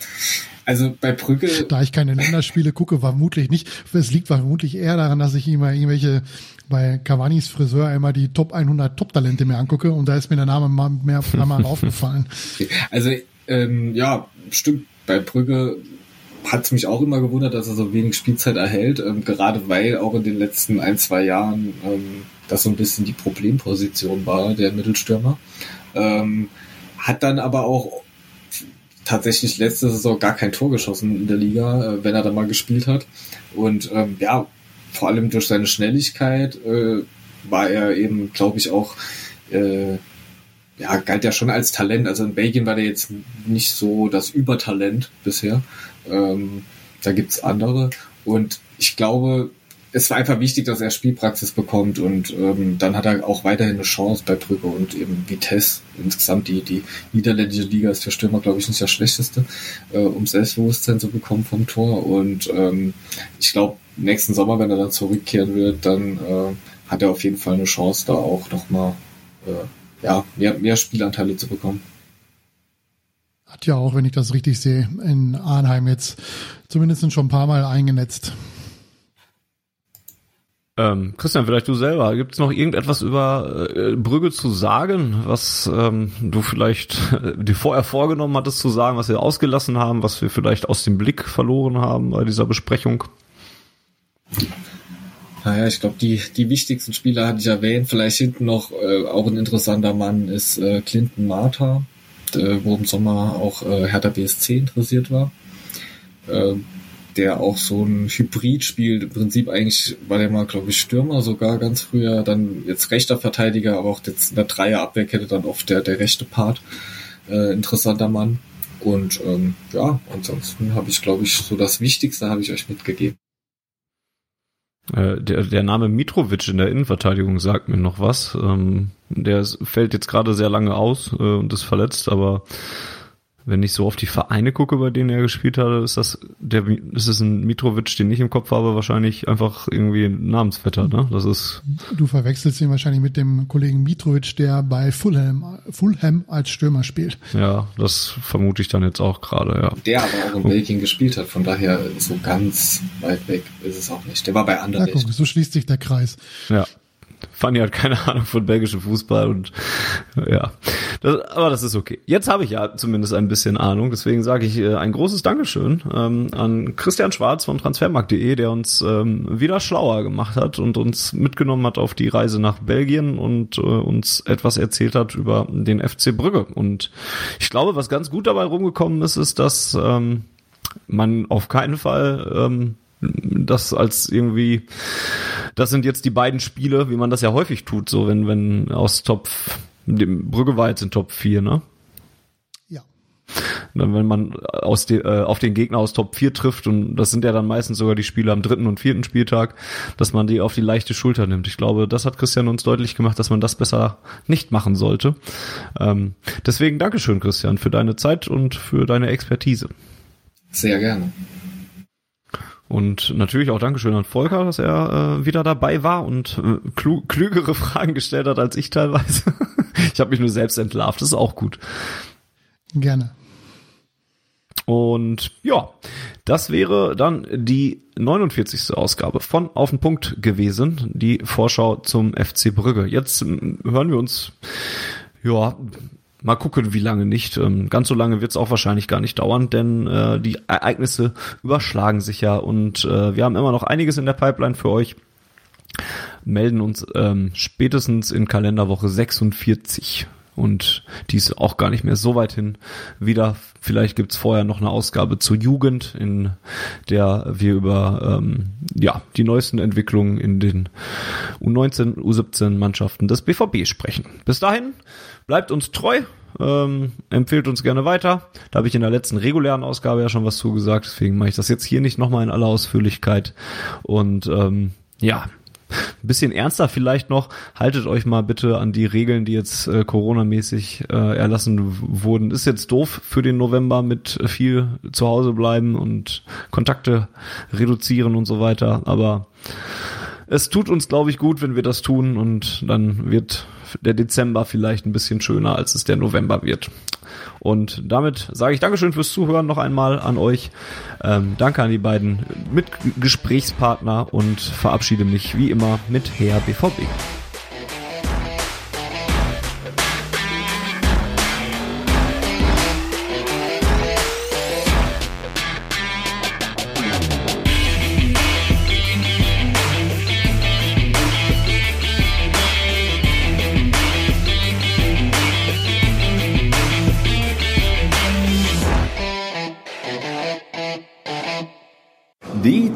also bei Brügge. Da ich keine Länderspiele gucke, vermutlich nicht. Es liegt vermutlich eher daran, dass ich immer irgendwelche bei Cavani's Friseur immer die Top 100 Top-Talente mir angucke und da ist mir der Name mal mehr mal <laughs> aufgefallen. Also ähm, ja, stimmt. Bei Brügge hat es mich auch immer gewundert, dass er so wenig Spielzeit erhält, ähm, gerade weil auch in den letzten ein, zwei Jahren ähm, das so ein bisschen die Problemposition war, der Mittelstürmer. Ähm, hat dann aber auch tatsächlich letzte Saison gar kein Tor geschossen in der Liga, äh, wenn er da mal gespielt hat. Und ähm, ja, vor allem durch seine Schnelligkeit äh, war er eben, glaube ich, auch, äh, ja, galt ja schon als Talent. Also in Belgien war der jetzt nicht so das Übertalent bisher. Ähm, da gibt's andere. Und ich glaube, es war einfach wichtig, dass er Spielpraxis bekommt und ähm, dann hat er auch weiterhin eine Chance bei Brügge und eben Vitesse. Insgesamt die, die niederländische Liga ist für Stürmer, glaube ich, nicht das Schlechteste, äh, um Selbstbewusstsein zu bekommen vom Tor. Und ähm, ich glaube, nächsten Sommer, wenn er dann zurückkehren wird, dann äh, hat er auf jeden Fall eine Chance, da auch nochmal äh, ja, mehr, mehr Spielanteile zu bekommen. Hat ja auch, wenn ich das richtig sehe, in Arnheim jetzt zumindest schon ein paar Mal eingenetzt. Ähm, Christian, vielleicht du selber. Gibt es noch irgendetwas über äh, Brügge zu sagen, was ähm, du vielleicht äh, dir vorher vorgenommen hattest zu sagen, was wir ausgelassen haben, was wir vielleicht aus dem Blick verloren haben bei dieser Besprechung? Naja, ich glaube, die, die wichtigsten Spieler hatte ich erwähnt. Vielleicht hinten noch äh, auch ein interessanter Mann ist äh, Clinton Martha, äh, wo im Sommer auch äh, Hertha BSC interessiert war. Äh, der auch so ein Hybrid spielt. Im Prinzip eigentlich war der mal, glaube ich, Stürmer sogar ganz früher, dann jetzt rechter Verteidiger, aber auch jetzt in der Dreierabwehrkette dann oft der, der rechte Part. Äh, interessanter Mann. Und ähm, ja, ansonsten habe ich, glaube ich, so das Wichtigste habe ich euch mitgegeben. Äh, der, der Name Mitrovic in der Innenverteidigung sagt mir noch was. Ähm, der fällt jetzt gerade sehr lange aus äh, und ist verletzt, aber wenn ich so auf die Vereine gucke, bei denen er gespielt hat, ist das der ist es ein Mitrovic, den ich im Kopf habe, wahrscheinlich einfach irgendwie ein Namensvetter, ne? Das ist Du verwechselst ihn wahrscheinlich mit dem Kollegen Mitrovic, der bei Fulham Fulham als Stürmer spielt. Ja, das vermute ich dann jetzt auch gerade, ja. Der aber auch in Belgien gespielt hat, von daher so ganz weit weg ist es auch nicht. Der war bei Anderlecht. Ja, guck, so schließt sich der Kreis. Ja. Fanny hat keine <laughs> Ahnung von belgischem Fußball und ja, das, aber das ist okay. Jetzt habe ich ja zumindest ein bisschen Ahnung, deswegen sage ich äh, ein großes Dankeschön ähm, an Christian Schwarz von transfermarkt.de, der uns ähm, wieder schlauer gemacht hat und uns mitgenommen hat auf die Reise nach Belgien und äh, uns etwas erzählt hat über den FC Brügge. Und ich glaube, was ganz gut dabei rumgekommen ist, ist, dass ähm, man auf keinen Fall ähm, das als irgendwie, das sind jetzt die beiden Spiele, wie man das ja häufig tut, so wenn, wenn aus Top, dem Brügge war jetzt in Top 4, ne? Ja. Dann, wenn man aus de, äh, auf den Gegner aus Top 4 trifft, und das sind ja dann meistens sogar die Spiele am dritten und vierten Spieltag, dass man die auf die leichte Schulter nimmt. Ich glaube, das hat Christian uns deutlich gemacht, dass man das besser nicht machen sollte. Ähm, deswegen Dankeschön, Christian, für deine Zeit und für deine Expertise. Sehr gerne. Und natürlich auch Dankeschön an Volker, dass er äh, wieder dabei war und äh, klü klügere <laughs> Fragen gestellt hat als ich teilweise. <laughs> ich habe mich nur selbst entlarvt, das ist auch gut. Gerne. Und ja, das wäre dann die 49. Ausgabe von Auf den Punkt gewesen, die Vorschau zum FC Brügge. Jetzt hören wir uns ja Mal gucken, wie lange nicht. Ähm, ganz so lange wird es auch wahrscheinlich gar nicht dauern, denn äh, die Ereignisse überschlagen sich ja und äh, wir haben immer noch einiges in der Pipeline für euch. Melden uns ähm, spätestens in Kalenderwoche 46 und die ist auch gar nicht mehr so weit hin wieder. Vielleicht gibt's vorher noch eine Ausgabe zur Jugend, in der wir über ähm, ja, die neuesten Entwicklungen in den U19, U17 Mannschaften des BVB sprechen. Bis dahin bleibt uns treu, ähm, empfehlt uns gerne weiter. Da habe ich in der letzten regulären Ausgabe ja schon was zugesagt, deswegen mache ich das jetzt hier nicht nochmal in aller Ausführlichkeit. Und ähm, ja, ein bisschen ernster vielleicht noch, haltet euch mal bitte an die Regeln, die jetzt äh, Corona-mäßig äh, erlassen wurden. Ist jetzt doof für den November mit viel zu Hause bleiben und Kontakte reduzieren und so weiter, aber es tut uns, glaube ich, gut, wenn wir das tun und dann wird der Dezember vielleicht ein bisschen schöner, als es der November wird. Und damit sage ich Dankeschön fürs Zuhören noch einmal an euch. Ähm, danke an die beiden Mitgesprächspartner und verabschiede mich wie immer mit Herr BVB.